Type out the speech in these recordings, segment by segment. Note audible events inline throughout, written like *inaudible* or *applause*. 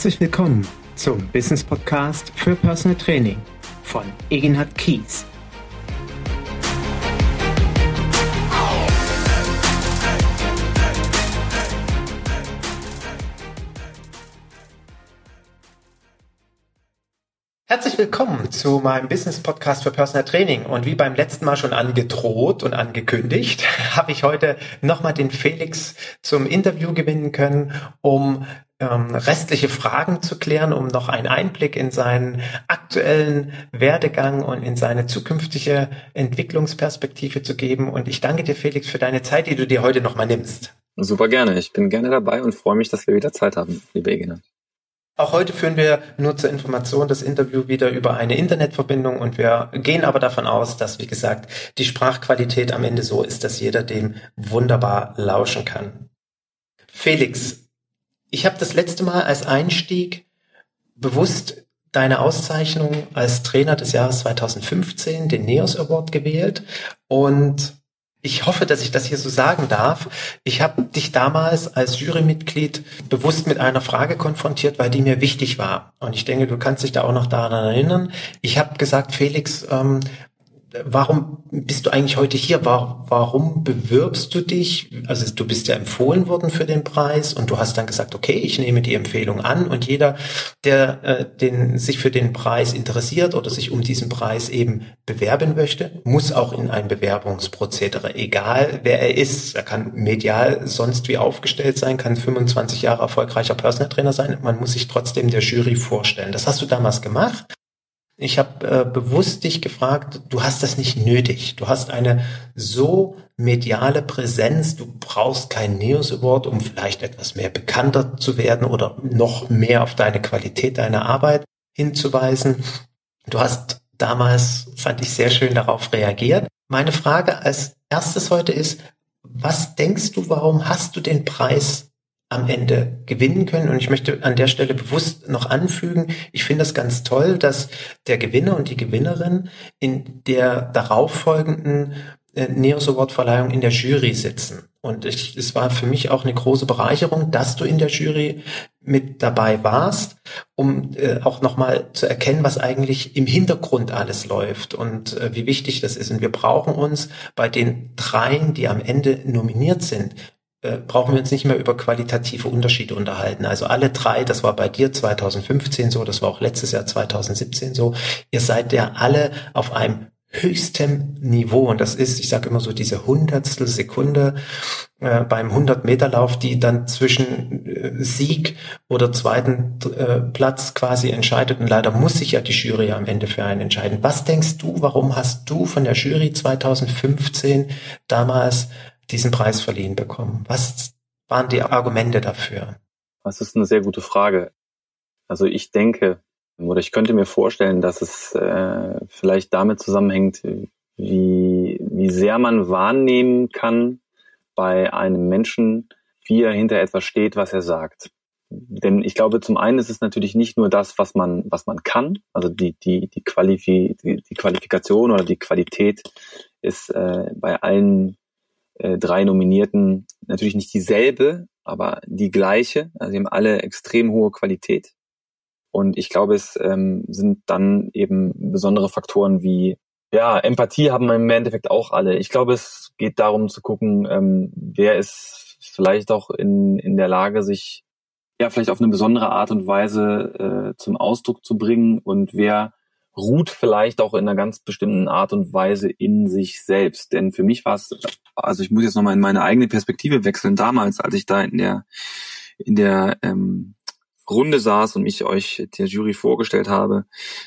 Herzlich willkommen zum Business Podcast für Personal Training von Eginhard Kies. Herzlich willkommen zu meinem Business Podcast für Personal Training. Und wie beim letzten Mal schon angedroht und angekündigt, *laughs* habe ich heute nochmal den Felix zum Interview gewinnen können, um ähm, restliche Fragen zu klären, um noch einen Einblick in seinen aktuellen Werdegang und in seine zukünftige Entwicklungsperspektive zu geben. Und ich danke dir, Felix, für deine Zeit, die du dir heute nochmal nimmst. Super gerne. Ich bin gerne dabei und freue mich, dass wir wieder Zeit haben, liebe Egina. Auch heute führen wir nur zur Information das Interview wieder über eine Internetverbindung und wir gehen aber davon aus, dass, wie gesagt, die Sprachqualität am Ende so ist, dass jeder dem wunderbar lauschen kann. Felix, ich habe das letzte Mal als Einstieg bewusst deine Auszeichnung als Trainer des Jahres 2015, den NEOS Award gewählt und ich hoffe, dass ich das hier so sagen darf. Ich habe dich damals als Jurymitglied bewusst mit einer Frage konfrontiert, weil die mir wichtig war. Und ich denke, du kannst dich da auch noch daran erinnern. Ich habe gesagt, Felix, ähm, warum bist du eigentlich heute hier? Warum bewirbst du dich? Also du bist ja empfohlen worden für den Preis und du hast dann gesagt, okay, ich nehme die Empfehlung an und jeder, der äh, den, sich für den Preis interessiert oder sich um diesen Preis eben bewerben möchte, muss auch in ein Bewerbungsprozedere, egal wer er ist. Er kann medial sonst wie aufgestellt sein, kann 25 Jahre erfolgreicher Personal Trainer sein. Man muss sich trotzdem der Jury vorstellen. Das hast du damals gemacht. Ich habe äh, bewusst dich gefragt, du hast das nicht nötig. Du hast eine so mediale Präsenz, du brauchst keinen Neos Award, um vielleicht etwas mehr bekannter zu werden oder noch mehr auf deine Qualität deiner Arbeit hinzuweisen. Du hast damals, fand ich sehr schön darauf reagiert. Meine Frage als erstes heute ist, was denkst du, warum hast du den Preis am Ende gewinnen können. Und ich möchte an der Stelle bewusst noch anfügen, ich finde es ganz toll, dass der Gewinner und die Gewinnerin in der darauffolgenden äh, Neos Award Verleihung in der Jury sitzen. Und ich, es war für mich auch eine große Bereicherung, dass du in der Jury mit dabei warst, um äh, auch nochmal zu erkennen, was eigentlich im Hintergrund alles läuft und äh, wie wichtig das ist. Und wir brauchen uns bei den dreien, die am Ende nominiert sind, äh, brauchen wir uns nicht mehr über qualitative Unterschiede unterhalten. Also alle drei, das war bei dir 2015 so, das war auch letztes Jahr 2017 so, ihr seid ja alle auf einem höchstem Niveau und das ist, ich sage immer so diese Hundertstel Sekunde äh, beim 100 Meter Lauf, die dann zwischen äh, Sieg oder zweiten äh, Platz quasi entscheidet und leider muss sich ja die Jury am Ende für einen entscheiden. Was denkst du, warum hast du von der Jury 2015 damals diesen Preis verliehen bekommen? Was waren die Argumente dafür? Das ist eine sehr gute Frage. Also ich denke oder ich könnte mir vorstellen, dass es äh, vielleicht damit zusammenhängt, wie, wie sehr man wahrnehmen kann bei einem Menschen, wie er hinter etwas steht, was er sagt. Denn ich glaube, zum einen ist es natürlich nicht nur das, was man, was man kann, also die, die, die, Qualifi die, die Qualifikation oder die Qualität ist äh, bei allen äh, drei Nominierten natürlich nicht dieselbe, aber die gleiche. Also sie haben alle extrem hohe Qualität. Und ich glaube, es ähm, sind dann eben besondere Faktoren wie ja, Empathie haben wir im Endeffekt auch alle. Ich glaube, es geht darum zu gucken, ähm, wer ist vielleicht auch in, in der Lage, sich ja vielleicht auf eine besondere Art und Weise äh, zum Ausdruck zu bringen und wer ruht vielleicht auch in einer ganz bestimmten Art und Weise in sich selbst. Denn für mich war es, also ich muss jetzt nochmal in meine eigene Perspektive wechseln, damals, als ich da in der, in der ähm, Runde saß und mich euch der Jury vorgestellt habe.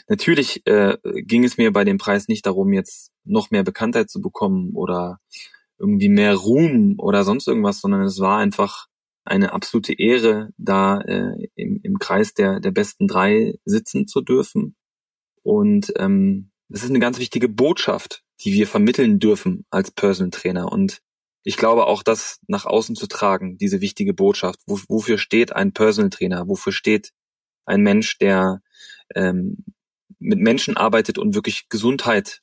Natürlich äh, ging es mir bei dem Preis nicht darum, jetzt noch mehr Bekanntheit zu bekommen oder irgendwie mehr Ruhm oder sonst irgendwas, sondern es war einfach eine absolute Ehre, da äh, im, im Kreis der, der besten drei sitzen zu dürfen und ähm, das ist eine ganz wichtige Botschaft, die wir vermitteln dürfen als Personal Trainer. Und ich glaube auch, das nach außen zu tragen, diese wichtige Botschaft. Wo, wofür steht ein Personal Trainer? Wofür steht ein Mensch, der ähm, mit Menschen arbeitet und wirklich Gesundheit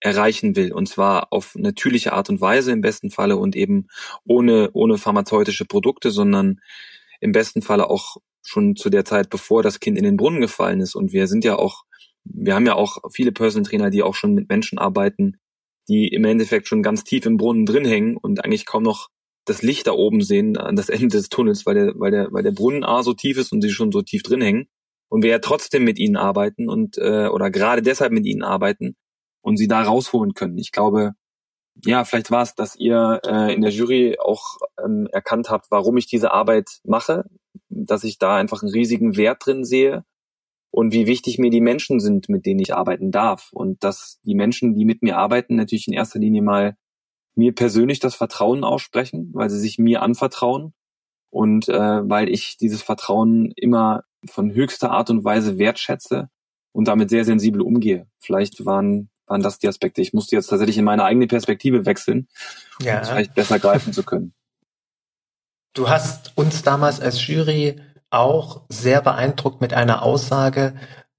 erreichen will und zwar auf natürliche Art und Weise im besten Falle und eben ohne ohne pharmazeutische Produkte, sondern im besten Falle auch schon zu der Zeit, bevor das Kind in den Brunnen gefallen ist. Und wir sind ja auch, wir haben ja auch viele Personal Trainer, die auch schon mit Menschen arbeiten, die im Endeffekt schon ganz tief im Brunnen drin hängen und eigentlich kaum noch das Licht da oben sehen an das Ende des Tunnels, weil der, weil der, weil der Brunnen A so tief ist und sie schon so tief drin hängen. Und wir ja trotzdem mit ihnen arbeiten und äh, oder gerade deshalb mit ihnen arbeiten und sie da rausholen können. Ich glaube, ja, vielleicht war es, dass ihr äh, in der Jury auch ähm, erkannt habt, warum ich diese Arbeit mache, dass ich da einfach einen riesigen Wert drin sehe und wie wichtig mir die Menschen sind, mit denen ich arbeiten darf. Und dass die Menschen, die mit mir arbeiten, natürlich in erster Linie mal mir persönlich das Vertrauen aussprechen, weil sie sich mir anvertrauen und äh, weil ich dieses Vertrauen immer von höchster Art und Weise wertschätze und damit sehr sensibel umgehe. Vielleicht waren waren das die Aspekte. Ich musste jetzt tatsächlich in meine eigene Perspektive wechseln, ja. um es vielleicht besser greifen zu können. Du hast uns damals als Jury auch sehr beeindruckt mit einer Aussage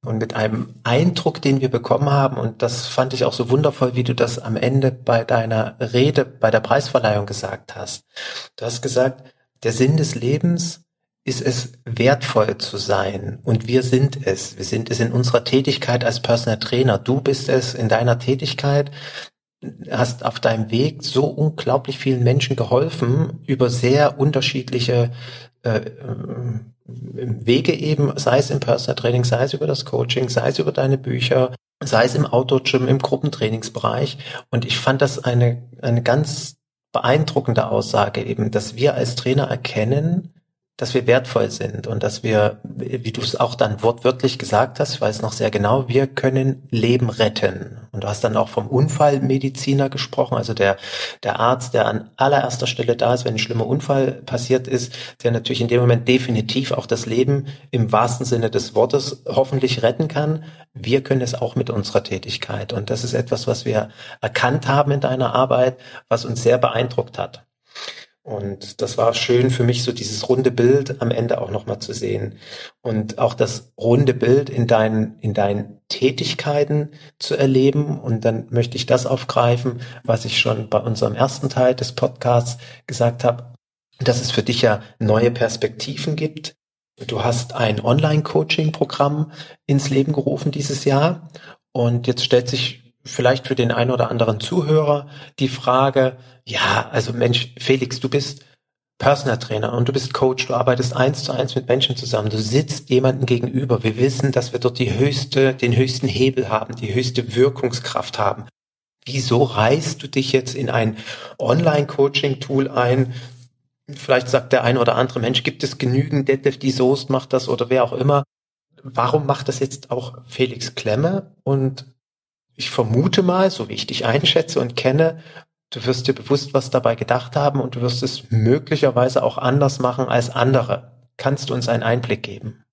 und mit einem Eindruck, den wir bekommen haben. Und das fand ich auch so wundervoll, wie du das am Ende bei deiner Rede, bei der Preisverleihung gesagt hast. Du hast gesagt, der Sinn des Lebens ist es wertvoll zu sein und wir sind es. Wir sind es in unserer Tätigkeit als Personal Trainer. Du bist es in deiner Tätigkeit, hast auf deinem Weg so unglaublich vielen Menschen geholfen über sehr unterschiedliche äh, Wege eben, sei es im Personal Training, sei es über das Coaching, sei es über deine Bücher, sei es im Outdoor-Gym, im Gruppentrainingsbereich. Und ich fand das eine, eine ganz beeindruckende Aussage eben, dass wir als Trainer erkennen, dass wir wertvoll sind und dass wir, wie du es auch dann wortwörtlich gesagt hast, ich weiß noch sehr genau, wir können Leben retten. Und du hast dann auch vom Unfallmediziner gesprochen, also der, der Arzt, der an allererster Stelle da ist, wenn ein schlimmer Unfall passiert ist, der natürlich in dem Moment definitiv auch das Leben im wahrsten Sinne des Wortes hoffentlich retten kann. Wir können es auch mit unserer Tätigkeit. Und das ist etwas, was wir erkannt haben in deiner Arbeit, was uns sehr beeindruckt hat. Und das war schön für mich, so dieses runde Bild am Ende auch nochmal zu sehen. Und auch das runde Bild in deinen, in deinen Tätigkeiten zu erleben. Und dann möchte ich das aufgreifen, was ich schon bei unserem ersten Teil des Podcasts gesagt habe, dass es für dich ja neue Perspektiven gibt. Du hast ein Online-Coaching-Programm ins Leben gerufen dieses Jahr. Und jetzt stellt sich vielleicht für den einen oder anderen Zuhörer die Frage, ja, also Mensch, Felix, du bist Personal Trainer und du bist Coach, du arbeitest eins zu eins mit Menschen zusammen, du sitzt jemandem gegenüber. Wir wissen, dass wir dort die höchste, den höchsten Hebel haben, die höchste Wirkungskraft haben. Wieso reißt du dich jetzt in ein Online-Coaching-Tool ein? Vielleicht sagt der eine oder andere Mensch, gibt es genügend, Detlef die Soest macht das oder wer auch immer. Warum macht das jetzt auch Felix Klemme? Und ich vermute mal, so wie ich dich einschätze und kenne, du wirst dir bewusst was dabei gedacht haben und du wirst es möglicherweise auch anders machen als andere. Kannst du uns einen Einblick geben?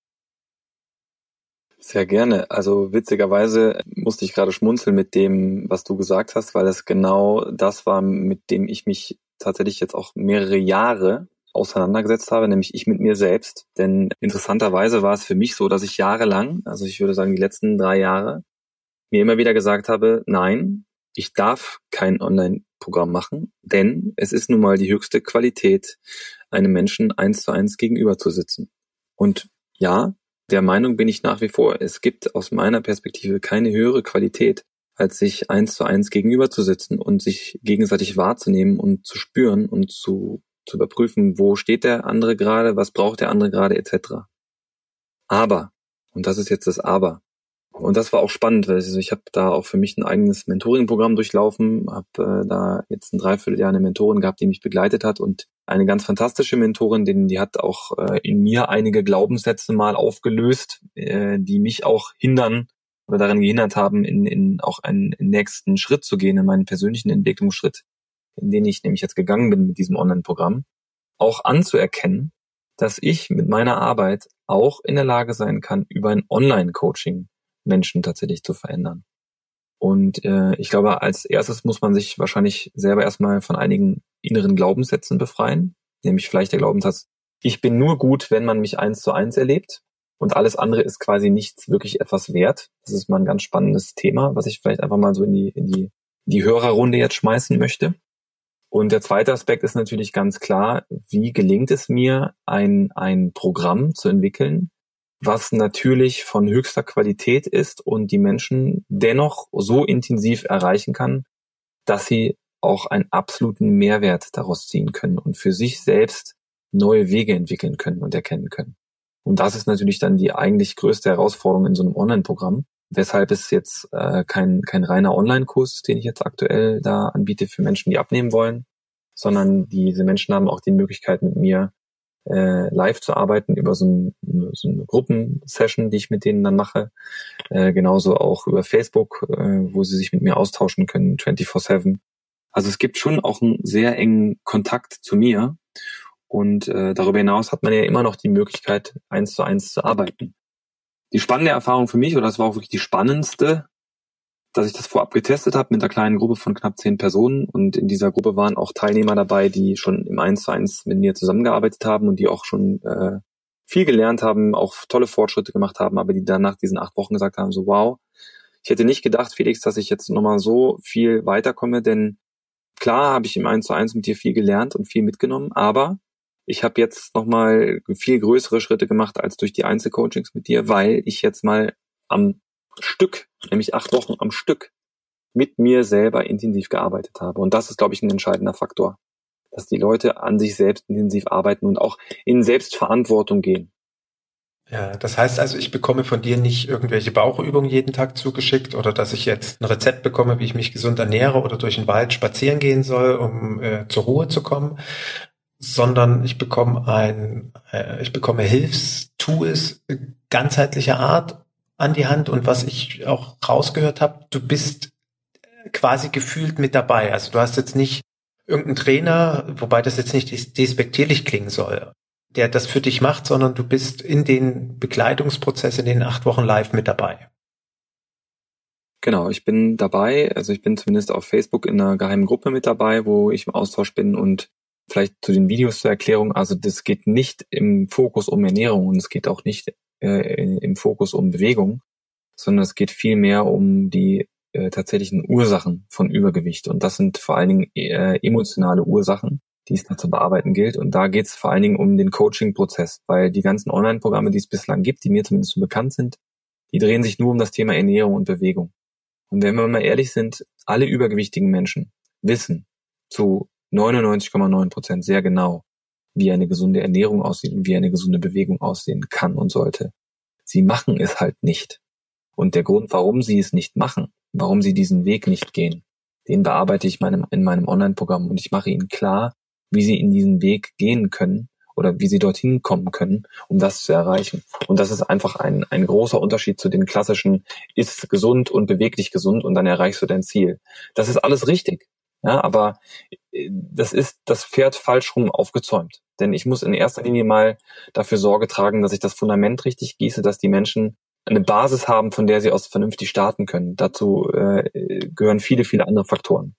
Sehr gerne. Also witzigerweise musste ich gerade schmunzeln mit dem, was du gesagt hast, weil es genau das war, mit dem ich mich tatsächlich jetzt auch mehrere Jahre auseinandergesetzt habe, nämlich ich mit mir selbst. Denn interessanterweise war es für mich so, dass ich jahrelang, also ich würde sagen die letzten drei Jahre, mir immer wieder gesagt habe, nein, ich darf kein Online-Programm machen, denn es ist nun mal die höchste Qualität, einem Menschen eins zu eins gegenüber zu sitzen. Und ja, der Meinung bin ich nach wie vor, es gibt aus meiner Perspektive keine höhere Qualität, als sich eins zu eins gegenüber zu sitzen und sich gegenseitig wahrzunehmen und zu spüren und zu, zu überprüfen, wo steht der andere gerade, was braucht der andere gerade etc. Aber, und das ist jetzt das Aber, und das war auch spannend, weil also ich habe da auch für mich ein eigenes Mentoring-Programm durchlaufen, habe äh, da jetzt ein Dreivierteljahr eine Mentorin gehabt, die mich begleitet hat und eine ganz fantastische Mentorin, denn die hat auch äh, in mir einige Glaubenssätze mal aufgelöst, äh, die mich auch hindern oder daran gehindert haben, in, in auch einen nächsten Schritt zu gehen, in meinen persönlichen Entwicklungsschritt, in den ich nämlich jetzt gegangen bin mit diesem Online-Programm, auch anzuerkennen, dass ich mit meiner Arbeit auch in der Lage sein kann, über ein Online-Coaching Menschen tatsächlich zu verändern. Und äh, ich glaube, als erstes muss man sich wahrscheinlich selber erstmal von einigen inneren Glaubenssätzen befreien, nämlich vielleicht der Glaubenssatz, ich bin nur gut, wenn man mich eins zu eins erlebt und alles andere ist quasi nichts wirklich etwas wert. Das ist mal ein ganz spannendes Thema, was ich vielleicht einfach mal so in die, in die, die Hörerrunde jetzt schmeißen möchte. Und der zweite Aspekt ist natürlich ganz klar, wie gelingt es mir, ein, ein Programm zu entwickeln, was natürlich von höchster Qualität ist und die Menschen dennoch so intensiv erreichen kann, dass sie auch einen absoluten Mehrwert daraus ziehen können und für sich selbst neue Wege entwickeln können und erkennen können. Und das ist natürlich dann die eigentlich größte Herausforderung in so einem Online-Programm, weshalb es jetzt äh, kein, kein reiner Online-Kurs den ich jetzt aktuell da anbiete für Menschen, die abnehmen wollen, sondern diese Menschen haben auch die Möglichkeit, mit mir äh, live zu arbeiten über so, ein, so eine Gruppensession, die ich mit denen dann mache. Äh, genauso auch über Facebook, äh, wo sie sich mit mir austauschen können, 24-7. Also es gibt schon auch einen sehr engen Kontakt zu mir. Und äh, darüber hinaus hat man ja immer noch die Möglichkeit, eins zu eins zu arbeiten. Die spannende Erfahrung für mich, oder das war auch wirklich die spannendste, dass ich das vorab getestet habe mit einer kleinen Gruppe von knapp zehn Personen. Und in dieser Gruppe waren auch Teilnehmer dabei, die schon im Eins zu eins mit mir zusammengearbeitet haben und die auch schon äh, viel gelernt haben, auch tolle Fortschritte gemacht haben, aber die dann nach diesen acht Wochen gesagt haben, so wow, ich hätte nicht gedacht, Felix, dass ich jetzt nochmal so viel weiterkomme, denn klar habe ich im Eins zu eins mit dir viel gelernt und viel mitgenommen, aber ich habe jetzt nochmal viel größere Schritte gemacht als durch die Einzelcoachings mit dir, weil ich jetzt mal am Stück, nämlich acht Wochen am Stück, mit mir selber intensiv gearbeitet habe. Und das ist, glaube ich, ein entscheidender Faktor, dass die Leute an sich selbst intensiv arbeiten und auch in Selbstverantwortung gehen. Ja, das heißt also, ich bekomme von dir nicht irgendwelche Bauchübungen jeden Tag zugeschickt oder dass ich jetzt ein Rezept bekomme, wie ich mich gesund ernähre oder durch den Wald spazieren gehen soll, um äh, zur Ruhe zu kommen, sondern ich bekomme ein, äh, ich bekomme Hilfstools ganzheitlicher Art an die Hand und was ich auch rausgehört habe, du bist quasi gefühlt mit dabei. Also du hast jetzt nicht irgendeinen Trainer, wobei das jetzt nicht despektierlich klingen soll, der das für dich macht, sondern du bist in den Begleitungsprozess in den acht Wochen live mit dabei. Genau, ich bin dabei, also ich bin zumindest auf Facebook in einer geheimen Gruppe mit dabei, wo ich im Austausch bin und vielleicht zu den Videos zur Erklärung, also das geht nicht im Fokus um Ernährung und es geht auch nicht äh, im Fokus um Bewegung, sondern es geht viel mehr um die äh, tatsächlichen Ursachen von Übergewicht. Und das sind vor allen Dingen äh, emotionale Ursachen, die es da zu bearbeiten gilt. Und da geht es vor allen Dingen um den Coaching-Prozess, weil die ganzen Online-Programme, die es bislang gibt, die mir zumindest so bekannt sind, die drehen sich nur um das Thema Ernährung und Bewegung. Und wenn wir mal ehrlich sind, alle übergewichtigen Menschen wissen zu 99,9 Prozent sehr genau, wie eine gesunde Ernährung aussieht und wie eine gesunde Bewegung aussehen kann und sollte. Sie machen es halt nicht. Und der Grund, warum sie es nicht machen, warum sie diesen Weg nicht gehen, den bearbeite ich meinem, in meinem Online-Programm und ich mache ihnen klar, wie sie in diesen Weg gehen können oder wie sie dorthin kommen können, um das zu erreichen. Und das ist einfach ein, ein großer Unterschied zu den klassischen, ist gesund und beweglich gesund und dann erreichst du dein Ziel. Das ist alles richtig. Ja, aber äh, das ist das Pferd falsch rum aufgezäumt. Denn ich muss in erster Linie mal dafür Sorge tragen, dass ich das Fundament richtig gieße, dass die Menschen eine Basis haben, von der sie aus vernünftig starten können. Dazu äh, gehören viele, viele andere Faktoren.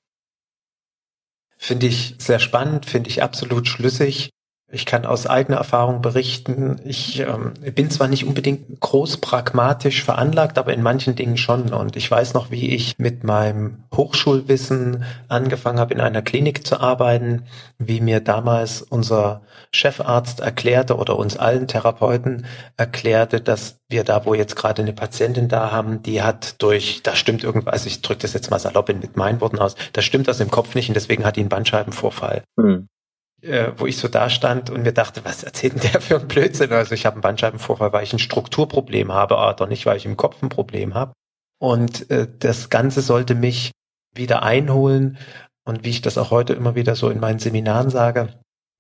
Finde ich sehr spannend, finde ich absolut schlüssig. Ich kann aus eigener Erfahrung berichten, ich ähm, bin zwar nicht unbedingt groß pragmatisch veranlagt, aber in manchen Dingen schon. Und ich weiß noch, wie ich mit meinem Hochschulwissen angefangen habe, in einer Klinik zu arbeiten, wie mir damals unser Chefarzt erklärte oder uns allen Therapeuten erklärte, dass wir da, wo jetzt gerade eine Patientin da haben, die hat durch, da stimmt irgendwas, also ich drücke das jetzt mal salopp mit meinen Worten aus, da stimmt das im Kopf nicht und deswegen hat die einen Bandscheibenvorfall. Hm äh, wo ich so da stand und mir dachte, was erzählt denn der für ein Blödsinn? Also ich habe einen Bandscheibenvorfall, weil ich ein Strukturproblem habe, aber doch nicht, weil ich im Kopf ein Problem habe. Und äh, das Ganze sollte mich wieder einholen. Und wie ich das auch heute immer wieder so in meinen Seminaren sage,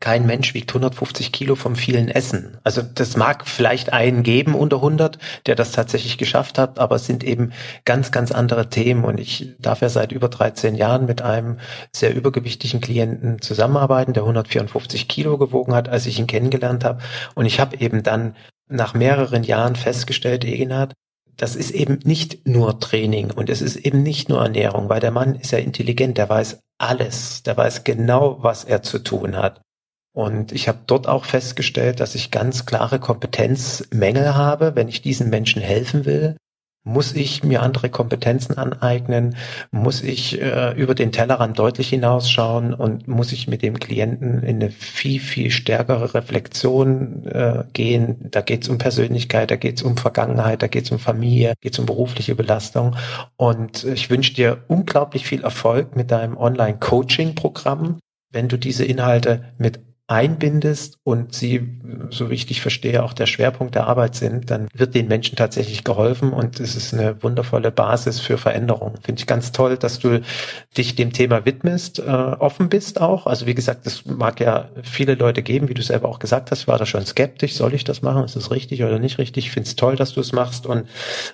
kein Mensch wiegt 150 Kilo vom vielen Essen. Also das mag vielleicht einen geben unter 100, der das tatsächlich geschafft hat, aber es sind eben ganz, ganz andere Themen. Und ich darf ja seit über 13 Jahren mit einem sehr übergewichtigen Klienten zusammenarbeiten, der 154 Kilo gewogen hat, als ich ihn kennengelernt habe. Und ich habe eben dann nach mehreren Jahren festgestellt, Egenhard, das ist eben nicht nur Training und es ist eben nicht nur Ernährung, weil der Mann ist ja intelligent, der weiß alles, der weiß genau, was er zu tun hat. Und ich habe dort auch festgestellt, dass ich ganz klare Kompetenzmängel habe, wenn ich diesen Menschen helfen will. Muss ich mir andere Kompetenzen aneignen? Muss ich äh, über den Tellerrand deutlich hinausschauen und muss ich mit dem Klienten in eine viel, viel stärkere Reflexion äh, gehen? Da geht es um Persönlichkeit, da geht es um Vergangenheit, da geht es um Familie, geht es um berufliche Belastung. Und ich wünsche dir unglaublich viel Erfolg mit deinem Online-Coaching-Programm. Wenn du diese Inhalte mit einbindest und sie, so wie ich dich verstehe, auch der Schwerpunkt der Arbeit sind, dann wird den Menschen tatsächlich geholfen und es ist eine wundervolle Basis für Veränderung. Finde ich ganz toll, dass du dich dem Thema widmest, äh, offen bist auch. Also wie gesagt, es mag ja viele Leute geben, wie du selber auch gesagt hast, war da schon skeptisch, soll ich das machen, ist das richtig oder nicht richtig? Ich finde es toll, dass du es machst und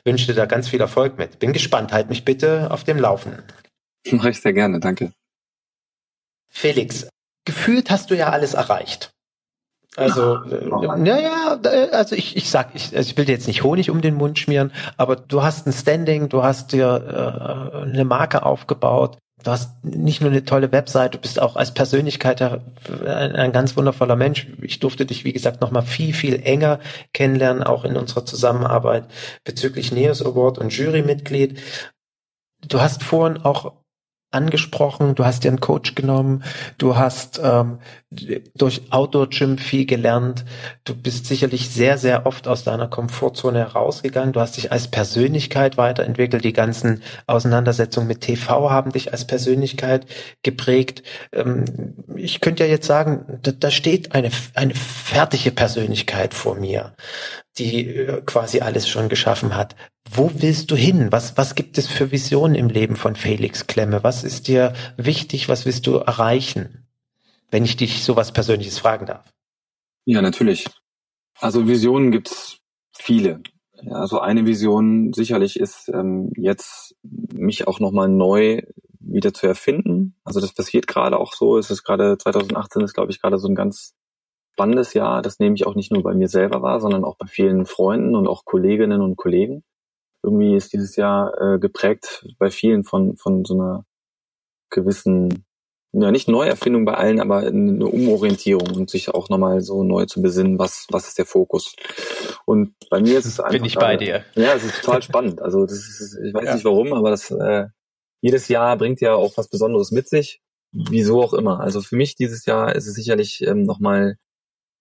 wünsche dir da ganz viel Erfolg mit. Bin gespannt, halt mich bitte auf dem Laufenden. *laughs* Mache ich sehr gerne, danke. Felix, gefühlt hast du ja alles erreicht. Also, naja, äh, also ich, ich sag, ich, also ich will dir jetzt nicht Honig um den Mund schmieren, aber du hast ein Standing, du hast dir äh, eine Marke aufgebaut, du hast nicht nur eine tolle Website, du bist auch als Persönlichkeit ein, ein ganz wundervoller Mensch. Ich durfte dich, wie gesagt, nochmal viel, viel enger kennenlernen, auch in unserer Zusammenarbeit bezüglich Neos Award und Jurymitglied. Du hast vorhin auch angesprochen, du hast dir einen Coach genommen, du hast ähm, durch Outdoor-Gym viel gelernt, du bist sicherlich sehr, sehr oft aus deiner Komfortzone herausgegangen, du hast dich als Persönlichkeit weiterentwickelt, die ganzen Auseinandersetzungen mit TV haben dich als Persönlichkeit geprägt. Ähm, ich könnte ja jetzt sagen, da, da steht eine, eine fertige Persönlichkeit vor mir die äh, quasi alles schon geschaffen hat. Wo willst du hin? Was, was gibt es für Visionen im Leben von Felix Klemme? Was ist dir wichtig? Was willst du erreichen? Wenn ich dich sowas Persönliches fragen darf. Ja, natürlich. Also Visionen gibt's viele. Also eine Vision sicherlich ist ähm, jetzt mich auch nochmal neu wieder zu erfinden. Also das passiert gerade auch so. Es ist gerade 2018 ist glaube ich gerade so ein ganz spannendes Jahr. Das nehme ich auch nicht nur bei mir selber wahr, sondern auch bei vielen Freunden und auch Kolleginnen und Kollegen. Irgendwie ist dieses Jahr äh, geprägt bei vielen von, von so einer gewissen, ja nicht Neuerfindung bei allen, aber eine Umorientierung und sich auch nochmal so neu zu besinnen, was, was ist der Fokus. Und bei mir ist es einfach. Bin ich bei dir. Ja, es ist total spannend. Also das ist, ich weiß ja. nicht warum, aber das äh, jedes Jahr bringt ja auch was Besonderes mit sich. Wieso auch immer. Also für mich dieses Jahr ist es sicherlich ähm, nochmal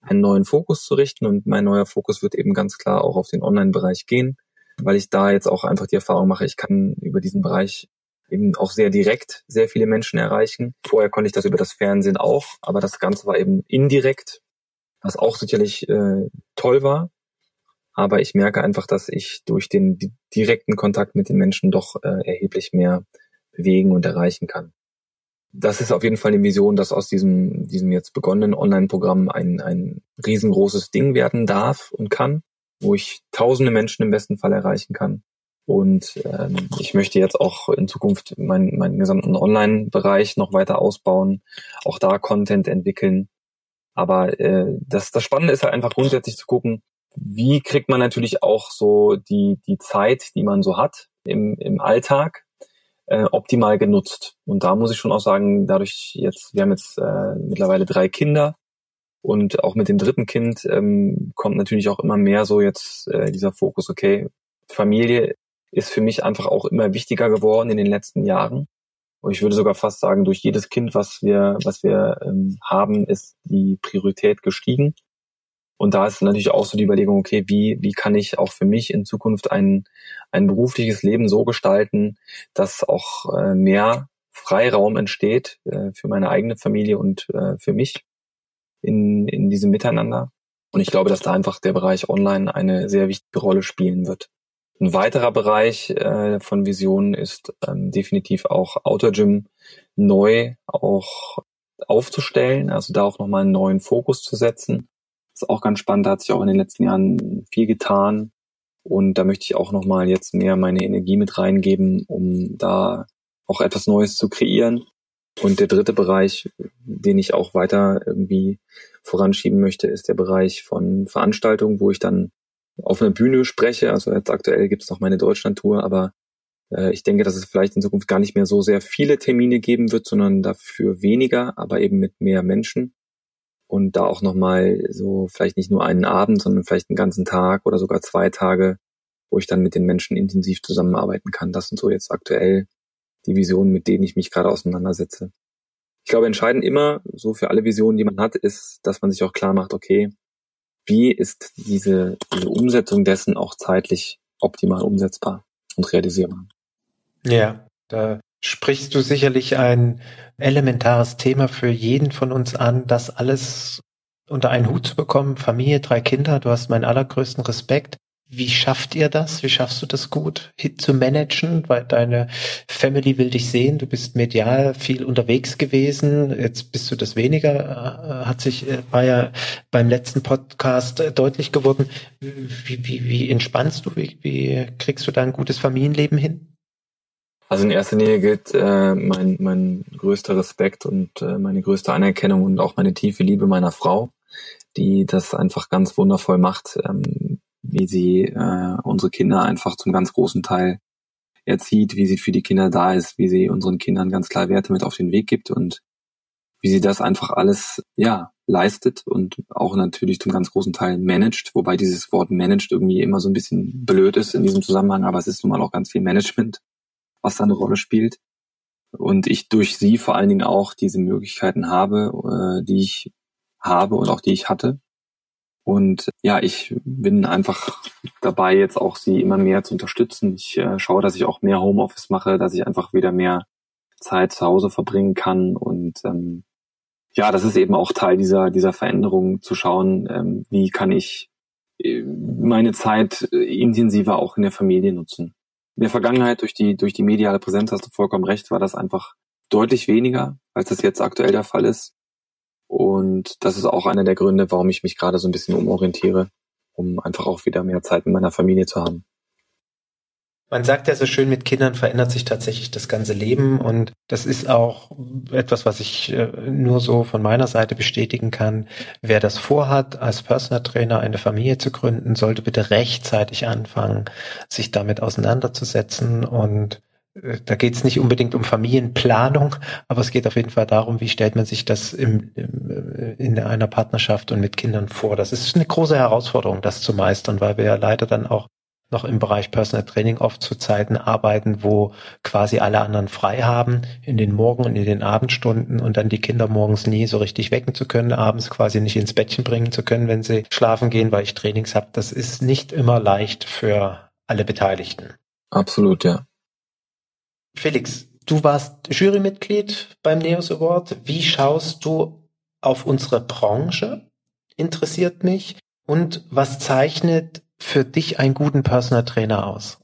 einen neuen Fokus zu richten und mein neuer Fokus wird eben ganz klar auch auf den Online-Bereich gehen, weil ich da jetzt auch einfach die Erfahrung mache, ich kann über diesen Bereich eben auch sehr direkt sehr viele Menschen erreichen. Vorher konnte ich das über das Fernsehen auch, aber das Ganze war eben indirekt, was auch sicherlich äh, toll war. Aber ich merke einfach, dass ich durch den direkten Kontakt mit den Menschen doch äh, erheblich mehr bewegen und erreichen kann das ist auf jeden Fall eine Vision, dass aus diesem, diesem jetzt begonnenen Online-Programm ein, ein riesengroßes Ding werden darf und kann, wo ich tausende Menschen im besten Fall erreichen kann. Und ähm, ich möchte jetzt auch in Zukunft meinen, meinen gesamten Online-Bereich noch weiter ausbauen, auch da Content entwickeln. Aber äh, das, das Spannende ist halt einfach grundsätzlich zu gucken, wie kriegt man natürlich auch so die, die Zeit, die man so hat im, im Alltag, äh, optimal genutzt. Und da muss ich schon auch sagen, dadurch jetzt, wir haben jetzt äh, mittlerweile drei Kinder und auch mit dem dritten Kind ähm, kommt natürlich auch immer mehr so jetzt äh, dieser Fokus, okay, Familie ist für mich einfach auch immer wichtiger geworden in den letzten Jahren. Und ich würde sogar fast sagen, durch jedes Kind, was wir, was wir ähm, haben, ist die Priorität gestiegen. Und da ist natürlich auch so die Überlegung, okay, wie, wie kann ich auch für mich in Zukunft ein, ein berufliches Leben so gestalten, dass auch äh, mehr Freiraum entsteht äh, für meine eigene Familie und äh, für mich in, in diesem Miteinander. Und ich glaube, dass da einfach der Bereich Online eine sehr wichtige Rolle spielen wird. Ein weiterer Bereich äh, von Visionen ist ähm, definitiv auch Outdoor Gym neu auch aufzustellen, also da auch nochmal einen neuen Fokus zu setzen ist auch ganz spannend, da hat sich auch in den letzten Jahren viel getan. Und da möchte ich auch nochmal jetzt mehr meine Energie mit reingeben, um da auch etwas Neues zu kreieren. Und der dritte Bereich, den ich auch weiter irgendwie voranschieben möchte, ist der Bereich von Veranstaltungen, wo ich dann auf einer Bühne spreche. Also jetzt aktuell gibt es noch meine Deutschlandtour, aber äh, ich denke, dass es vielleicht in Zukunft gar nicht mehr so sehr viele Termine geben wird, sondern dafür weniger, aber eben mit mehr Menschen und da auch nochmal so vielleicht nicht nur einen Abend, sondern vielleicht einen ganzen Tag oder sogar zwei Tage wo ich dann mit den Menschen intensiv zusammenarbeiten kann. Das sind so jetzt aktuell die Visionen, mit denen ich mich gerade auseinandersetze. Ich glaube, entscheidend immer, so für alle Visionen, die man hat, ist, dass man sich auch klar macht, okay, wie ist diese, diese Umsetzung dessen auch zeitlich optimal umsetzbar und realisierbar? Ja, da sprichst du sicherlich ein elementares Thema für jeden von uns an, das alles unter einen Hut zu bekommen. Familie, drei Kinder, du hast meinen allergrößten Respekt. Wie schafft ihr das? Wie schaffst du das gut zu managen? Weil deine Family will dich sehen. Du bist medial viel unterwegs gewesen. Jetzt bist du das weniger. Äh, hat sich, äh, war ja beim letzten Podcast äh, deutlich geworden. Wie, wie, wie entspannst du? Wie, wie kriegst du da ein gutes Familienleben hin? Also in erster Linie gilt äh, mein, mein größter Respekt und äh, meine größte Anerkennung und auch meine tiefe Liebe meiner Frau, die das einfach ganz wundervoll macht. Ähm, wie sie äh, unsere Kinder einfach zum ganz großen Teil erzieht, wie sie für die Kinder da ist, wie sie unseren Kindern ganz klar Werte mit auf den Weg gibt und wie sie das einfach alles ja leistet und auch natürlich zum ganz großen Teil managt, wobei dieses Wort managed irgendwie immer so ein bisschen blöd ist in diesem Zusammenhang, aber es ist nun mal auch ganz viel Management, was da eine Rolle spielt. Und ich durch sie vor allen Dingen auch diese Möglichkeiten habe, äh, die ich habe und auch die ich hatte, und ja, ich bin einfach dabei, jetzt auch sie immer mehr zu unterstützen. Ich äh, schaue, dass ich auch mehr Homeoffice mache, dass ich einfach wieder mehr Zeit zu Hause verbringen kann. Und ähm, ja, das ist eben auch Teil dieser, dieser Veränderung, zu schauen, ähm, wie kann ich äh, meine Zeit äh, intensiver auch in der Familie nutzen. In der Vergangenheit durch die, durch die mediale Präsenz, hast du vollkommen recht, war das einfach deutlich weniger, als das jetzt aktuell der Fall ist. Und das ist auch einer der Gründe, warum ich mich gerade so ein bisschen umorientiere, um einfach auch wieder mehr Zeit mit meiner Familie zu haben. Man sagt ja so schön, mit Kindern verändert sich tatsächlich das ganze Leben und das ist auch etwas, was ich äh, nur so von meiner Seite bestätigen kann. Wer das vorhat, als Personal Trainer eine Familie zu gründen, sollte bitte rechtzeitig anfangen, sich damit auseinanderzusetzen und da geht es nicht unbedingt um Familienplanung, aber es geht auf jeden Fall darum, wie stellt man sich das im, im, in einer Partnerschaft und mit Kindern vor. Das ist eine große Herausforderung, das zu meistern, weil wir ja leider dann auch noch im Bereich Personal Training oft zu Zeiten arbeiten, wo quasi alle anderen frei haben, in den Morgen- und in den Abendstunden und dann die Kinder morgens nie so richtig wecken zu können, abends quasi nicht ins Bettchen bringen zu können, wenn sie schlafen gehen, weil ich Trainings habe. Das ist nicht immer leicht für alle Beteiligten. Absolut, ja. Felix, du warst Jurymitglied beim NEOS Award. Wie schaust du auf unsere Branche? Interessiert mich. Und was zeichnet für dich einen guten Personal Trainer aus?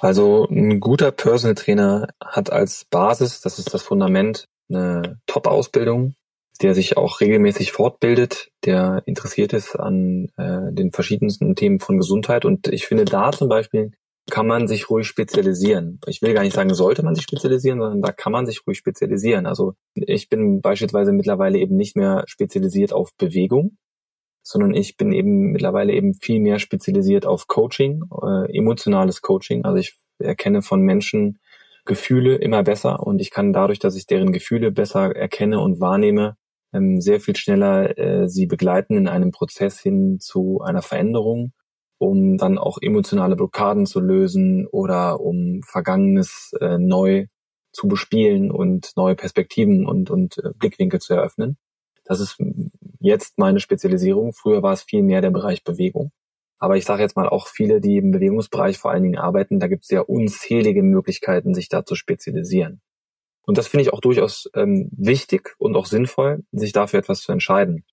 Also ein guter Personal Trainer hat als Basis, das ist das Fundament, eine Top-Ausbildung, der sich auch regelmäßig fortbildet, der interessiert ist an äh, den verschiedensten Themen von Gesundheit. Und ich finde da zum Beispiel kann man sich ruhig spezialisieren. Ich will gar nicht sagen, sollte man sich spezialisieren, sondern da kann man sich ruhig spezialisieren. Also ich bin beispielsweise mittlerweile eben nicht mehr spezialisiert auf Bewegung, sondern ich bin eben mittlerweile eben viel mehr spezialisiert auf Coaching, äh, emotionales Coaching. Also ich erkenne von Menschen Gefühle immer besser und ich kann dadurch, dass ich deren Gefühle besser erkenne und wahrnehme, ähm, sehr viel schneller äh, sie begleiten in einem Prozess hin zu einer Veränderung um dann auch emotionale Blockaden zu lösen oder um Vergangenes äh, neu zu bespielen und neue Perspektiven und, und äh, Blickwinkel zu eröffnen. Das ist jetzt meine Spezialisierung. Früher war es viel mehr der Bereich Bewegung. Aber ich sage jetzt mal auch viele, die im Bewegungsbereich vor allen Dingen arbeiten, da gibt es ja unzählige Möglichkeiten, sich da zu spezialisieren. Und das finde ich auch durchaus ähm, wichtig und auch sinnvoll, sich dafür etwas zu entscheiden.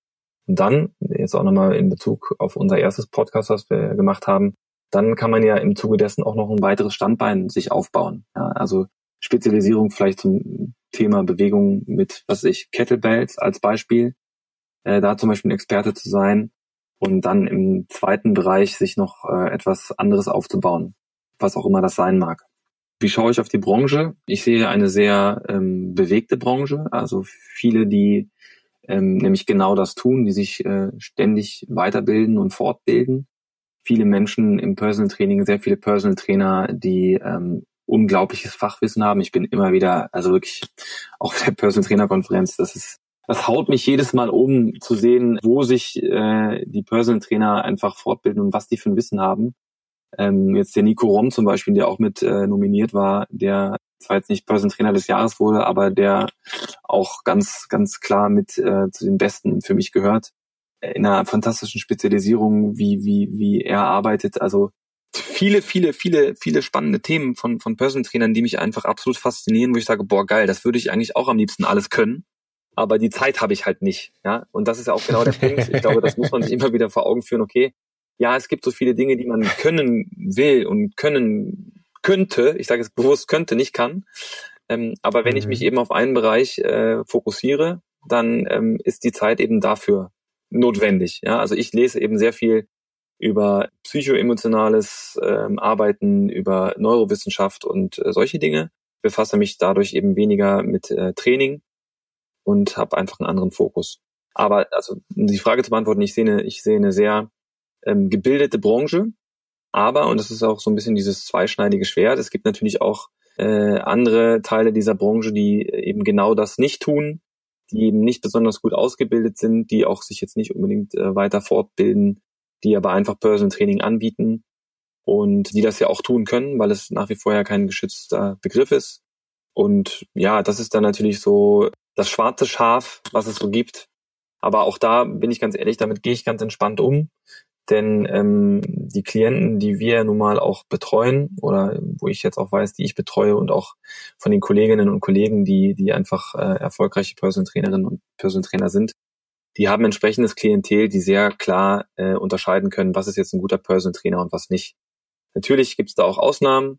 Und dann, jetzt auch nochmal in Bezug auf unser erstes Podcast, was wir gemacht haben, dann kann man ja im Zuge dessen auch noch ein weiteres Standbein sich aufbauen. Ja, also Spezialisierung vielleicht zum Thema Bewegung mit, was weiß ich, Kettlebells als Beispiel, äh, da zum Beispiel ein Experte zu sein und dann im zweiten Bereich sich noch äh, etwas anderes aufzubauen, was auch immer das sein mag. Wie schaue ich auf die Branche? Ich sehe eine sehr ähm, bewegte Branche, also viele, die ähm, nämlich genau das tun, die sich äh, ständig weiterbilden und fortbilden. Viele Menschen im Personal Training, sehr viele Personal Trainer, die ähm, unglaubliches Fachwissen haben. Ich bin immer wieder, also wirklich auf der Personal Trainer Konferenz, das ist, das haut mich jedes Mal um zu sehen, wo sich äh, die Personal Trainer einfach fortbilden und was die für ein Wissen haben. Ähm, jetzt der Nico Rom zum Beispiel, der auch mit äh, nominiert war, der zwar jetzt nicht Person Trainer des Jahres wurde, aber der auch ganz, ganz klar mit äh, zu den Besten für mich gehört. In einer fantastischen Spezialisierung, wie, wie, wie er arbeitet. Also viele, viele, viele, viele spannende Themen von, von Person Trainern, die mich einfach absolut faszinieren, wo ich sage, boah, geil, das würde ich eigentlich auch am liebsten alles können. Aber die Zeit habe ich halt nicht. Ja, und das ist ja auch genau der Punkt. Ich glaube, das muss man sich immer wieder vor Augen führen. Okay, ja, es gibt so viele Dinge, die man können will und können könnte. Ich sage es bewusst könnte, nicht kann. Ähm, aber wenn mhm. ich mich eben auf einen Bereich äh, fokussiere, dann ähm, ist die Zeit eben dafür notwendig. Ja, also ich lese eben sehr viel über psychoemotionales ähm, Arbeiten, über Neurowissenschaft und äh, solche Dinge. Befasse mich dadurch eben weniger mit äh, Training und habe einfach einen anderen Fokus. Aber also um die Frage zu beantworten, ich sehe eine, ich sehe eine sehr ähm, gebildete Branche, aber, und das ist auch so ein bisschen dieses zweischneidige Schwert, es gibt natürlich auch äh, andere Teile dieser Branche, die eben genau das nicht tun, die eben nicht besonders gut ausgebildet sind, die auch sich jetzt nicht unbedingt äh, weiter fortbilden, die aber einfach Personal Training anbieten und die das ja auch tun können, weil es nach wie vor ja kein geschützter Begriff ist. Und ja, das ist dann natürlich so das schwarze Schaf, was es so gibt. Aber auch da bin ich ganz ehrlich, damit gehe ich ganz entspannt um. Denn ähm, die Klienten, die wir nun mal auch betreuen oder wo ich jetzt auch weiß, die ich betreue und auch von den Kolleginnen und Kollegen, die, die einfach äh, erfolgreiche Personal Trainerinnen und Personal Trainer sind, die haben entsprechendes Klientel, die sehr klar äh, unterscheiden können, was ist jetzt ein guter Personal Trainer und was nicht. Natürlich gibt es da auch Ausnahmen,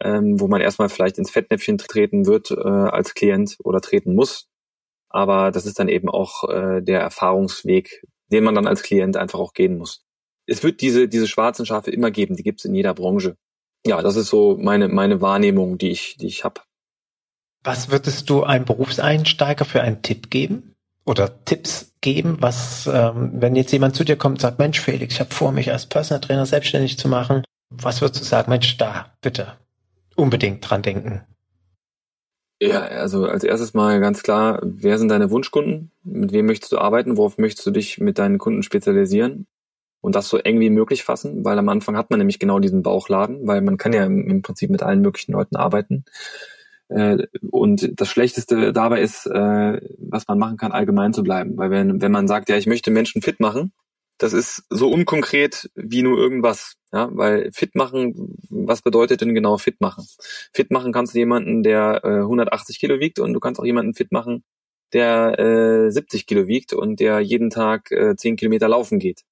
ähm, wo man erstmal vielleicht ins Fettnäpfchen treten wird äh, als Klient oder treten muss. Aber das ist dann eben auch äh, der Erfahrungsweg, den man dann als Klient einfach auch gehen muss. Es wird diese, diese schwarzen Schafe immer geben, die gibt es in jeder Branche. Ja, das ist so meine, meine Wahrnehmung, die ich, die ich habe. Was würdest du einem Berufseinsteiger für einen Tipp geben? Oder Tipps geben, was, ähm, wenn jetzt jemand zu dir kommt und sagt, Mensch, Felix, ich habe vor, mich als Personal Trainer selbstständig zu machen, was würdest du sagen, Mensch, da, bitte, unbedingt dran denken? Ja, also als erstes mal ganz klar, wer sind deine Wunschkunden? Mit wem möchtest du arbeiten? Worauf möchtest du dich mit deinen Kunden spezialisieren? Und das so eng wie möglich fassen, weil am Anfang hat man nämlich genau diesen Bauchladen, weil man kann ja im Prinzip mit allen möglichen Leuten arbeiten. Äh, und das Schlechteste dabei ist, äh, was man machen kann, allgemein zu bleiben. Weil wenn, wenn man sagt, ja, ich möchte Menschen fit machen, das ist so unkonkret wie nur irgendwas. Ja, weil fit machen, was bedeutet denn genau fit machen? Fit machen kannst du jemanden, der äh, 180 Kilo wiegt und du kannst auch jemanden fit machen, der äh, 70 Kilo wiegt und der jeden Tag äh, 10 Kilometer laufen geht.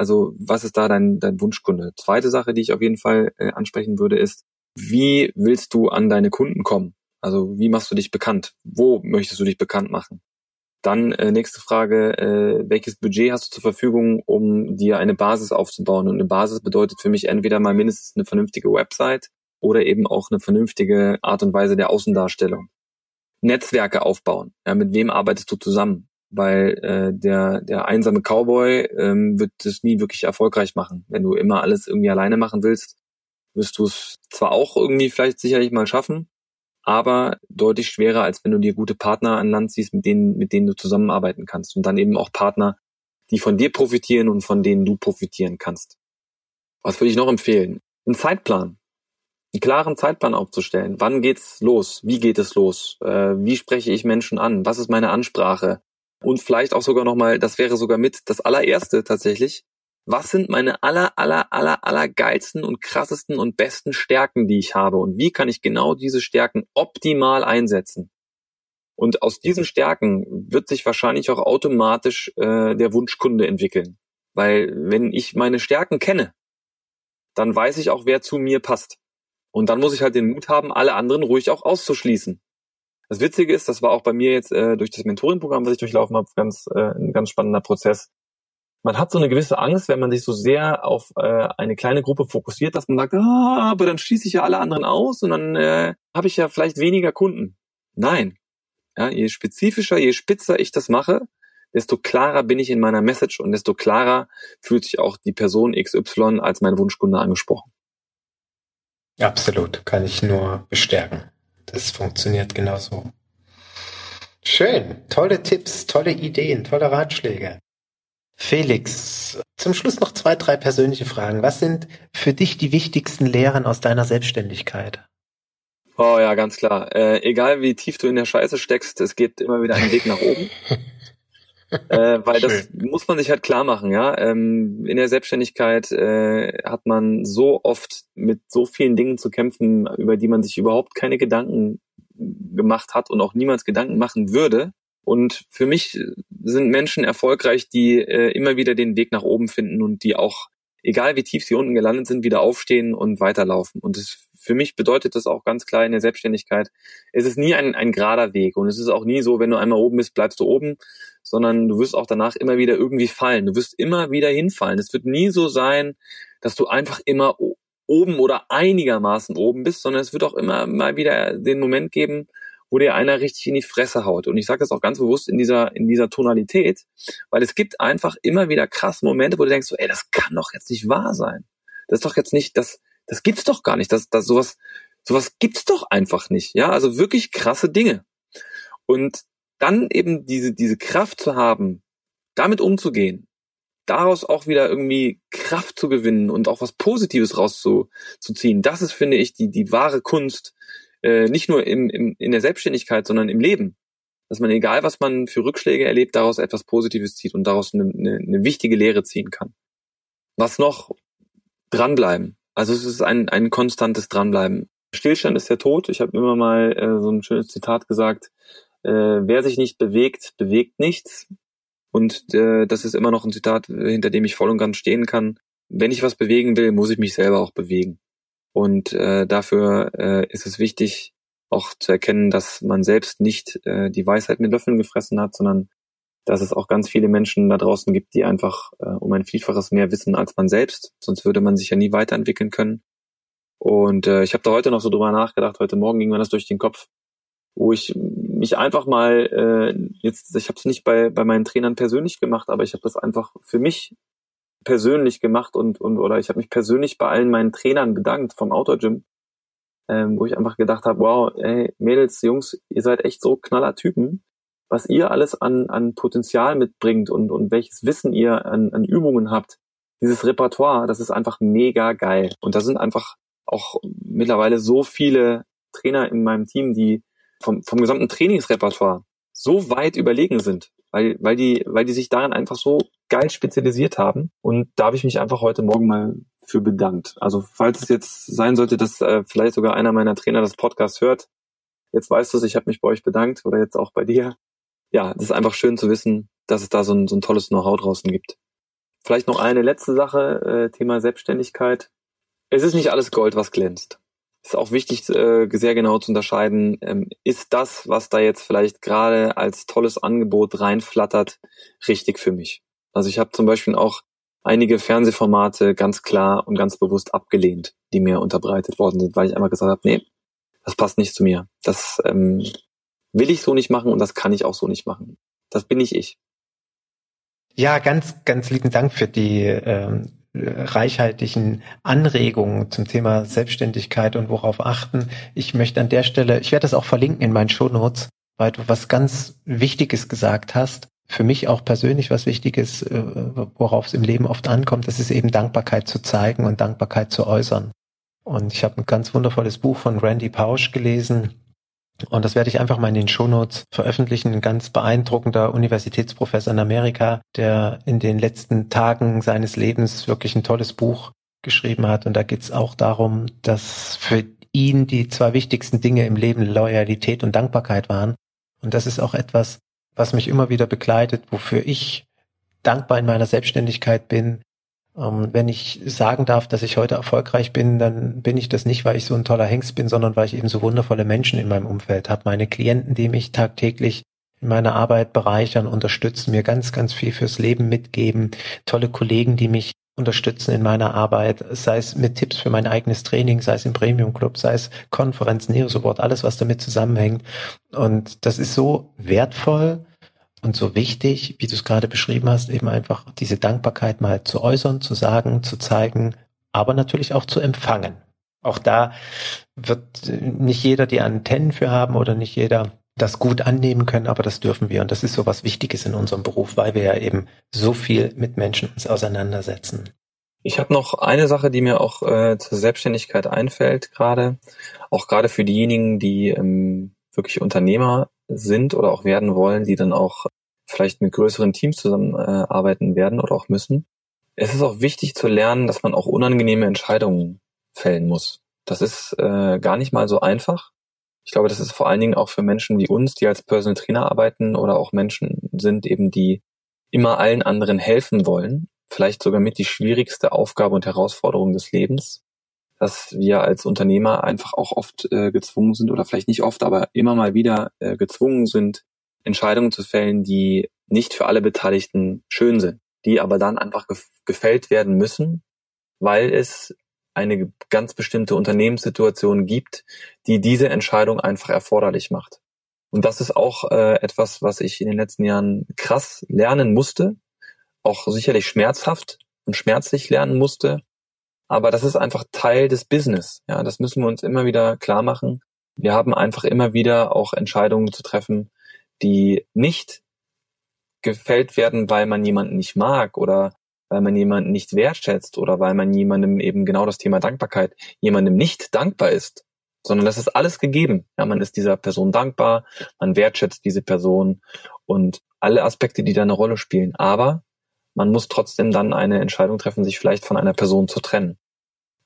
Also was ist da dein, dein Wunschkunde? Zweite Sache, die ich auf jeden Fall äh, ansprechen würde, ist, wie willst du an deine Kunden kommen? Also wie machst du dich bekannt? Wo möchtest du dich bekannt machen? Dann äh, nächste Frage, äh, welches Budget hast du zur Verfügung, um dir eine Basis aufzubauen? Und eine Basis bedeutet für mich entweder mal mindestens eine vernünftige Website oder eben auch eine vernünftige Art und Weise der Außendarstellung. Netzwerke aufbauen. Ja, mit wem arbeitest du zusammen? Weil äh, der, der einsame Cowboy ähm, wird es nie wirklich erfolgreich machen. Wenn du immer alles irgendwie alleine machen willst, wirst du es zwar auch irgendwie vielleicht sicherlich mal schaffen, aber deutlich schwerer, als wenn du dir gute Partner an Land ziehst, mit denen, mit denen du zusammenarbeiten kannst. Und dann eben auch Partner, die von dir profitieren und von denen du profitieren kannst. Was würde ich noch empfehlen? Ein Zeitplan. Einen klaren Zeitplan aufzustellen. Wann geht's los? Wie geht es los? Äh, wie spreche ich Menschen an? Was ist meine Ansprache? Und vielleicht auch sogar nochmal, das wäre sogar mit das allererste tatsächlich, was sind meine aller, aller, aller, aller geilsten und krassesten und besten Stärken, die ich habe und wie kann ich genau diese Stärken optimal einsetzen. Und aus diesen Stärken wird sich wahrscheinlich auch automatisch äh, der Wunschkunde entwickeln. Weil wenn ich meine Stärken kenne, dann weiß ich auch, wer zu mir passt. Und dann muss ich halt den Mut haben, alle anderen ruhig auch auszuschließen. Das Witzige ist, das war auch bei mir jetzt äh, durch das Mentoring-Programm, was ich durchlaufen habe, ganz, äh, ein ganz spannender Prozess man hat so eine gewisse Angst, wenn man sich so sehr auf äh, eine kleine Gruppe fokussiert, dass man sagt, ah, aber dann schließe ich ja alle anderen aus und dann äh, habe ich ja vielleicht weniger Kunden. Nein. Ja, je spezifischer, je spitzer ich das mache, desto klarer bin ich in meiner Message und desto klarer fühlt sich auch die Person XY als mein Wunschkunde angesprochen. Absolut, kann ich nur bestärken. Das funktioniert genauso. Schön, tolle Tipps, tolle Ideen, tolle Ratschläge. Felix, zum Schluss noch zwei, drei persönliche Fragen. Was sind für dich die wichtigsten Lehren aus deiner Selbstständigkeit? Oh ja, ganz klar. Äh, egal wie tief du in der Scheiße steckst, es geht immer wieder einen Weg nach oben. *laughs* *laughs* äh, weil das muss man sich halt klar machen, ja. Ähm, in der Selbstständigkeit äh, hat man so oft mit so vielen Dingen zu kämpfen, über die man sich überhaupt keine Gedanken gemacht hat und auch niemals Gedanken machen würde. Und für mich sind Menschen erfolgreich, die äh, immer wieder den Weg nach oben finden und die auch, egal wie tief sie unten gelandet sind, wieder aufstehen und weiterlaufen. Und das, für mich bedeutet das auch ganz klar in der Selbstständigkeit, es ist nie ein, ein gerader Weg und es ist auch nie so, wenn du einmal oben bist, bleibst du oben, sondern du wirst auch danach immer wieder irgendwie fallen. Du wirst immer wieder hinfallen. Es wird nie so sein, dass du einfach immer oben oder einigermaßen oben bist, sondern es wird auch immer mal wieder den Moment geben, wo dir einer richtig in die Fresse haut. Und ich sage das auch ganz bewusst in dieser, in dieser Tonalität, weil es gibt einfach immer wieder krasse Momente, wo du denkst, so, ey, das kann doch jetzt nicht wahr sein. Das ist doch jetzt nicht, das, das gibt's doch gar nicht. Das, das, sowas, sowas gibt's doch einfach nicht. Ja, also wirklich krasse Dinge. Und dann eben diese, diese Kraft zu haben, damit umzugehen, daraus auch wieder irgendwie Kraft zu gewinnen und auch was Positives rauszuziehen, das ist, finde ich, die, die wahre Kunst, äh, nicht nur im, im, in der Selbstständigkeit, sondern im Leben. Dass man, egal was man für Rückschläge erlebt, daraus etwas Positives zieht und daraus eine, eine, eine wichtige Lehre ziehen kann. Was noch? Dranbleiben. Also es ist ein, ein konstantes Dranbleiben. Stillstand ist der Tod. Ich habe immer mal äh, so ein schönes Zitat gesagt. Äh, wer sich nicht bewegt, bewegt nichts. Und äh, das ist immer noch ein Zitat, hinter dem ich voll und ganz stehen kann. Wenn ich was bewegen will, muss ich mich selber auch bewegen. Und äh, dafür äh, ist es wichtig, auch zu erkennen, dass man selbst nicht äh, die Weisheit mit Löffeln gefressen hat, sondern dass es auch ganz viele Menschen da draußen gibt, die einfach äh, um ein Vielfaches mehr wissen als man selbst. Sonst würde man sich ja nie weiterentwickeln können. Und äh, ich habe da heute noch so drüber nachgedacht. Heute Morgen ging mir das durch den Kopf, wo ich mich einfach mal äh, jetzt, ich habe es nicht bei bei meinen Trainern persönlich gemacht, aber ich habe das einfach für mich persönlich gemacht und, und oder ich habe mich persönlich bei allen meinen Trainern bedankt vom Outdoor Gym, ähm, wo ich einfach gedacht habe, wow, ey, Mädels, Jungs, ihr seid echt so knaller Typen, was ihr alles an, an Potenzial mitbringt und, und welches Wissen ihr an, an Übungen habt. Dieses Repertoire, das ist einfach mega geil. Und da sind einfach auch mittlerweile so viele Trainer in meinem Team, die vom, vom gesamten Trainingsrepertoire so weit überlegen sind weil, weil die, weil die sich daran einfach so geil spezialisiert haben. Und da habe ich mich einfach heute Morgen mal für bedankt. Also falls es jetzt sein sollte, dass äh, vielleicht sogar einer meiner Trainer das Podcast hört, jetzt weißt du es, ich habe mich bei euch bedankt oder jetzt auch bei dir. Ja, es ist einfach schön zu wissen, dass es da so ein, so ein tolles Know-how draußen gibt. Vielleicht noch eine letzte Sache, äh, Thema Selbstständigkeit. Es ist nicht alles Gold, was glänzt ist auch wichtig, äh, sehr genau zu unterscheiden, ähm, ist das, was da jetzt vielleicht gerade als tolles Angebot reinflattert, richtig für mich. Also ich habe zum Beispiel auch einige Fernsehformate ganz klar und ganz bewusst abgelehnt, die mir unterbreitet worden sind, weil ich einmal gesagt habe, nee, das passt nicht zu mir. Das ähm, will ich so nicht machen und das kann ich auch so nicht machen. Das bin nicht ich. Ja, ganz, ganz lieben Dank für die ähm, reichhaltigen Anregungen zum Thema Selbstständigkeit und worauf achten. Ich möchte an der Stelle, ich werde das auch verlinken in meinen Shownotes, weil du was ganz Wichtiges gesagt hast. Für mich auch persönlich was Wichtiges, äh, worauf es im Leben oft ankommt, das ist eben Dankbarkeit zu zeigen und Dankbarkeit zu äußern. Und ich habe ein ganz wundervolles Buch von Randy Pausch gelesen, und das werde ich einfach mal in den Shownotes veröffentlichen. Ein ganz beeindruckender Universitätsprofessor in Amerika, der in den letzten Tagen seines Lebens wirklich ein tolles Buch geschrieben hat. Und da geht es auch darum, dass für ihn die zwei wichtigsten Dinge im Leben Loyalität und Dankbarkeit waren. Und das ist auch etwas, was mich immer wieder begleitet, wofür ich dankbar in meiner Selbstständigkeit bin, wenn ich sagen darf, dass ich heute erfolgreich bin, dann bin ich das nicht, weil ich so ein toller Hengst bin, sondern weil ich eben so wundervolle Menschen in meinem Umfeld habe. Meine Klienten, die mich tagtäglich in meiner Arbeit bereichern, unterstützen, mir ganz, ganz viel fürs Leben mitgeben. Tolle Kollegen, die mich unterstützen in meiner Arbeit, sei es mit Tipps für mein eigenes Training, sei es im Premium Club, sei es Konferenzen, Neo Support, alles, was damit zusammenhängt. Und das ist so wertvoll und so wichtig, wie du es gerade beschrieben hast, eben einfach diese Dankbarkeit mal zu äußern, zu sagen, zu zeigen, aber natürlich auch zu empfangen. Auch da wird nicht jeder die Antennen für haben oder nicht jeder das gut annehmen können, aber das dürfen wir. Und das ist so was Wichtiges in unserem Beruf, weil wir ja eben so viel mit Menschen uns auseinandersetzen. Ich habe noch eine Sache, die mir auch äh, zur Selbstständigkeit einfällt, gerade, auch gerade für diejenigen, die ähm, wirklich Unternehmer sind oder auch werden wollen, die dann auch vielleicht mit größeren Teams zusammenarbeiten äh, werden oder auch müssen. Es ist auch wichtig zu lernen, dass man auch unangenehme Entscheidungen fällen muss. Das ist äh, gar nicht mal so einfach. Ich glaube, das ist vor allen Dingen auch für Menschen wie uns, die als Personal Trainer arbeiten oder auch Menschen sind eben, die immer allen anderen helfen wollen, vielleicht sogar mit die schwierigste Aufgabe und Herausforderung des Lebens, dass wir als Unternehmer einfach auch oft äh, gezwungen sind oder vielleicht nicht oft, aber immer mal wieder äh, gezwungen sind, Entscheidungen zu fällen, die nicht für alle Beteiligten schön sind, die aber dann einfach gefällt werden müssen, weil es eine ganz bestimmte Unternehmenssituation gibt, die diese Entscheidung einfach erforderlich macht. Und das ist auch äh, etwas, was ich in den letzten Jahren krass lernen musste, auch sicherlich schmerzhaft und schmerzlich lernen musste. Aber das ist einfach Teil des Business. Ja, das müssen wir uns immer wieder klar machen. Wir haben einfach immer wieder auch Entscheidungen zu treffen, die nicht gefällt werden, weil man jemanden nicht mag oder weil man jemanden nicht wertschätzt oder weil man jemandem eben genau das Thema Dankbarkeit jemandem nicht dankbar ist, sondern das ist alles gegeben. Ja, man ist dieser Person dankbar, man wertschätzt diese Person und alle Aspekte, die da eine Rolle spielen. Aber man muss trotzdem dann eine Entscheidung treffen, sich vielleicht von einer Person zu trennen.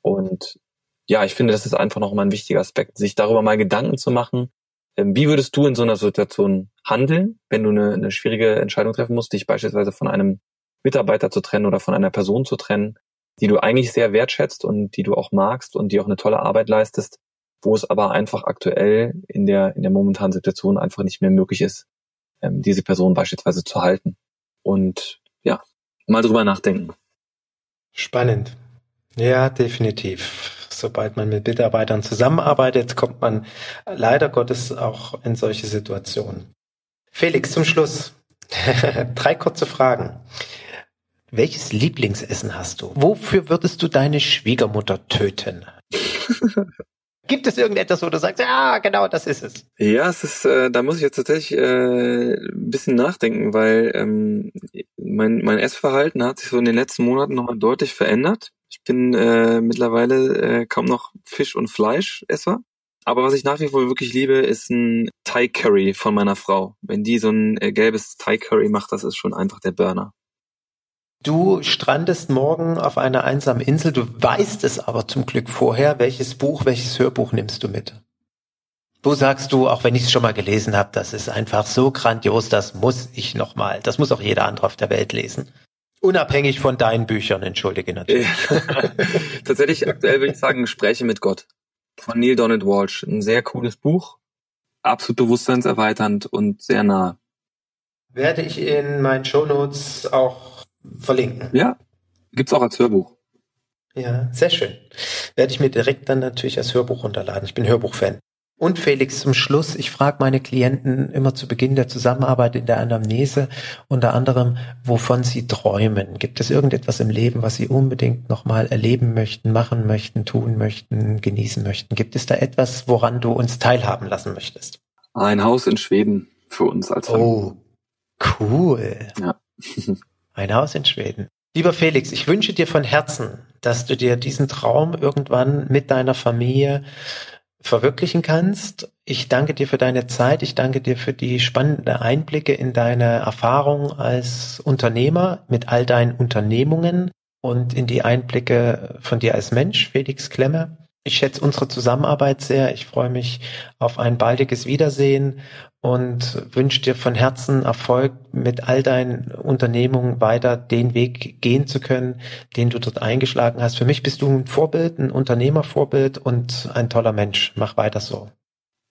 Und ja, ich finde, das ist einfach nochmal ein wichtiger Aspekt, sich darüber mal Gedanken zu machen, ähm, wie würdest du in so einer Situation handeln, wenn du eine, eine schwierige Entscheidung treffen musst, dich beispielsweise von einem Mitarbeiter zu trennen oder von einer Person zu trennen, die du eigentlich sehr wertschätzt und die du auch magst und die auch eine tolle Arbeit leistest, wo es aber einfach aktuell in der, in der momentanen Situation einfach nicht mehr möglich ist, ähm, diese Person beispielsweise zu halten. Und ja, mal drüber nachdenken. Spannend. Ja, definitiv. Sobald man mit Mitarbeitern zusammenarbeitet, kommt man leider Gottes auch in solche Situationen. Felix, zum Schluss. *laughs* Drei kurze Fragen. Welches Lieblingsessen hast du? Wofür würdest du deine Schwiegermutter töten? *laughs* Gibt es irgendetwas, wo du sagst, ja, genau, das ist es? Ja, es ist, äh, da muss ich jetzt tatsächlich äh, ein bisschen nachdenken, weil ähm, mein, mein Essverhalten hat sich so in den letzten Monaten nochmal deutlich verändert. Ich bin äh, mittlerweile äh, kaum noch Fisch- und Fleischesser. Aber was ich nach wie vor wirklich liebe, ist ein Thai Curry von meiner Frau. Wenn die so ein äh, gelbes Thai Curry macht, das ist schon einfach der Burner. Du strandest morgen auf einer einsamen Insel, du weißt es aber zum Glück vorher. Welches Buch, welches Hörbuch nimmst du mit? Wo sagst du, auch wenn ich es schon mal gelesen habe, das ist einfach so grandios, das muss ich noch mal, das muss auch jeder andere auf der Welt lesen. Unabhängig von deinen Büchern, entschuldige natürlich. *laughs* Tatsächlich aktuell würde ich sagen Gespräche mit Gott von Neil Donald Walsh. Ein sehr cooles Buch, absolut bewusstseinserweiternd und sehr nah. Werde ich in meinen Shownotes auch verlinken. Ja, gibt's auch als Hörbuch. Ja, sehr schön. Werde ich mir direkt dann natürlich als Hörbuch runterladen. Ich bin Hörbuchfan. Und Felix, zum Schluss, ich frage meine Klienten immer zu Beginn der Zusammenarbeit in der Anamnese unter anderem, wovon sie träumen. Gibt es irgendetwas im Leben, was sie unbedingt nochmal erleben möchten, machen möchten, tun möchten, genießen möchten? Gibt es da etwas, woran du uns teilhaben lassen möchtest? Ein Haus in Schweden für uns als Familie. Oh, cool. Ja. *laughs* Ein Haus in Schweden. Lieber Felix, ich wünsche dir von Herzen, dass du dir diesen Traum irgendwann mit deiner Familie verwirklichen kannst. Ich danke dir für deine Zeit. Ich danke dir für die spannenden Einblicke in deine Erfahrung als Unternehmer mit all deinen Unternehmungen und in die Einblicke von dir als Mensch, Felix Klemme. Ich schätze unsere Zusammenarbeit sehr. Ich freue mich auf ein baldiges Wiedersehen und wünsche dir von Herzen Erfolg mit all deinen Unternehmungen weiter den Weg gehen zu können, den du dort eingeschlagen hast. Für mich bist du ein Vorbild, ein Unternehmervorbild und ein toller Mensch. Mach weiter so.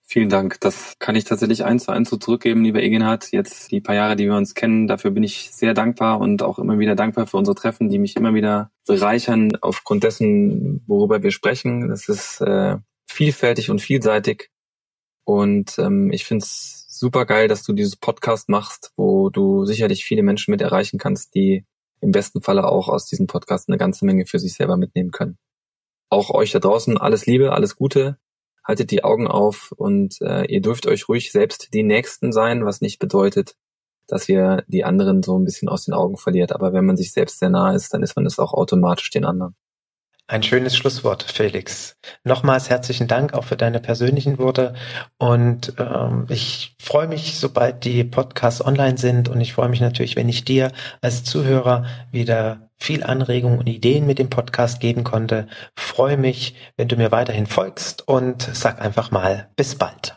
Vielen Dank. Das kann ich tatsächlich eins zu eins so zurückgeben, lieber Egenhard. Jetzt die paar Jahre, die wir uns kennen, dafür bin ich sehr dankbar und auch immer wieder dankbar für unsere Treffen, die mich immer wieder bereichern aufgrund dessen, worüber wir sprechen. Das ist äh, vielfältig und vielseitig. Und ähm, ich finde es super geil, dass du dieses Podcast machst, wo du sicherlich viele Menschen mit erreichen kannst, die im besten Falle auch aus diesem Podcast eine ganze Menge für sich selber mitnehmen können. Auch euch da draußen alles Liebe, alles Gute. Haltet die Augen auf und äh, ihr dürft euch ruhig selbst die Nächsten sein, was nicht bedeutet, dass ihr die anderen so ein bisschen aus den Augen verliert. Aber wenn man sich selbst sehr nah ist, dann ist man es auch automatisch den anderen. Ein schönes Schlusswort, Felix. Nochmals herzlichen Dank auch für deine persönlichen Worte. Und ähm, ich freue mich, sobald die Podcasts online sind. Und ich freue mich natürlich, wenn ich dir als Zuhörer wieder viel Anregung und Ideen mit dem Podcast geben konnte. Freue mich, wenn du mir weiterhin folgst und sag einfach mal bis bald.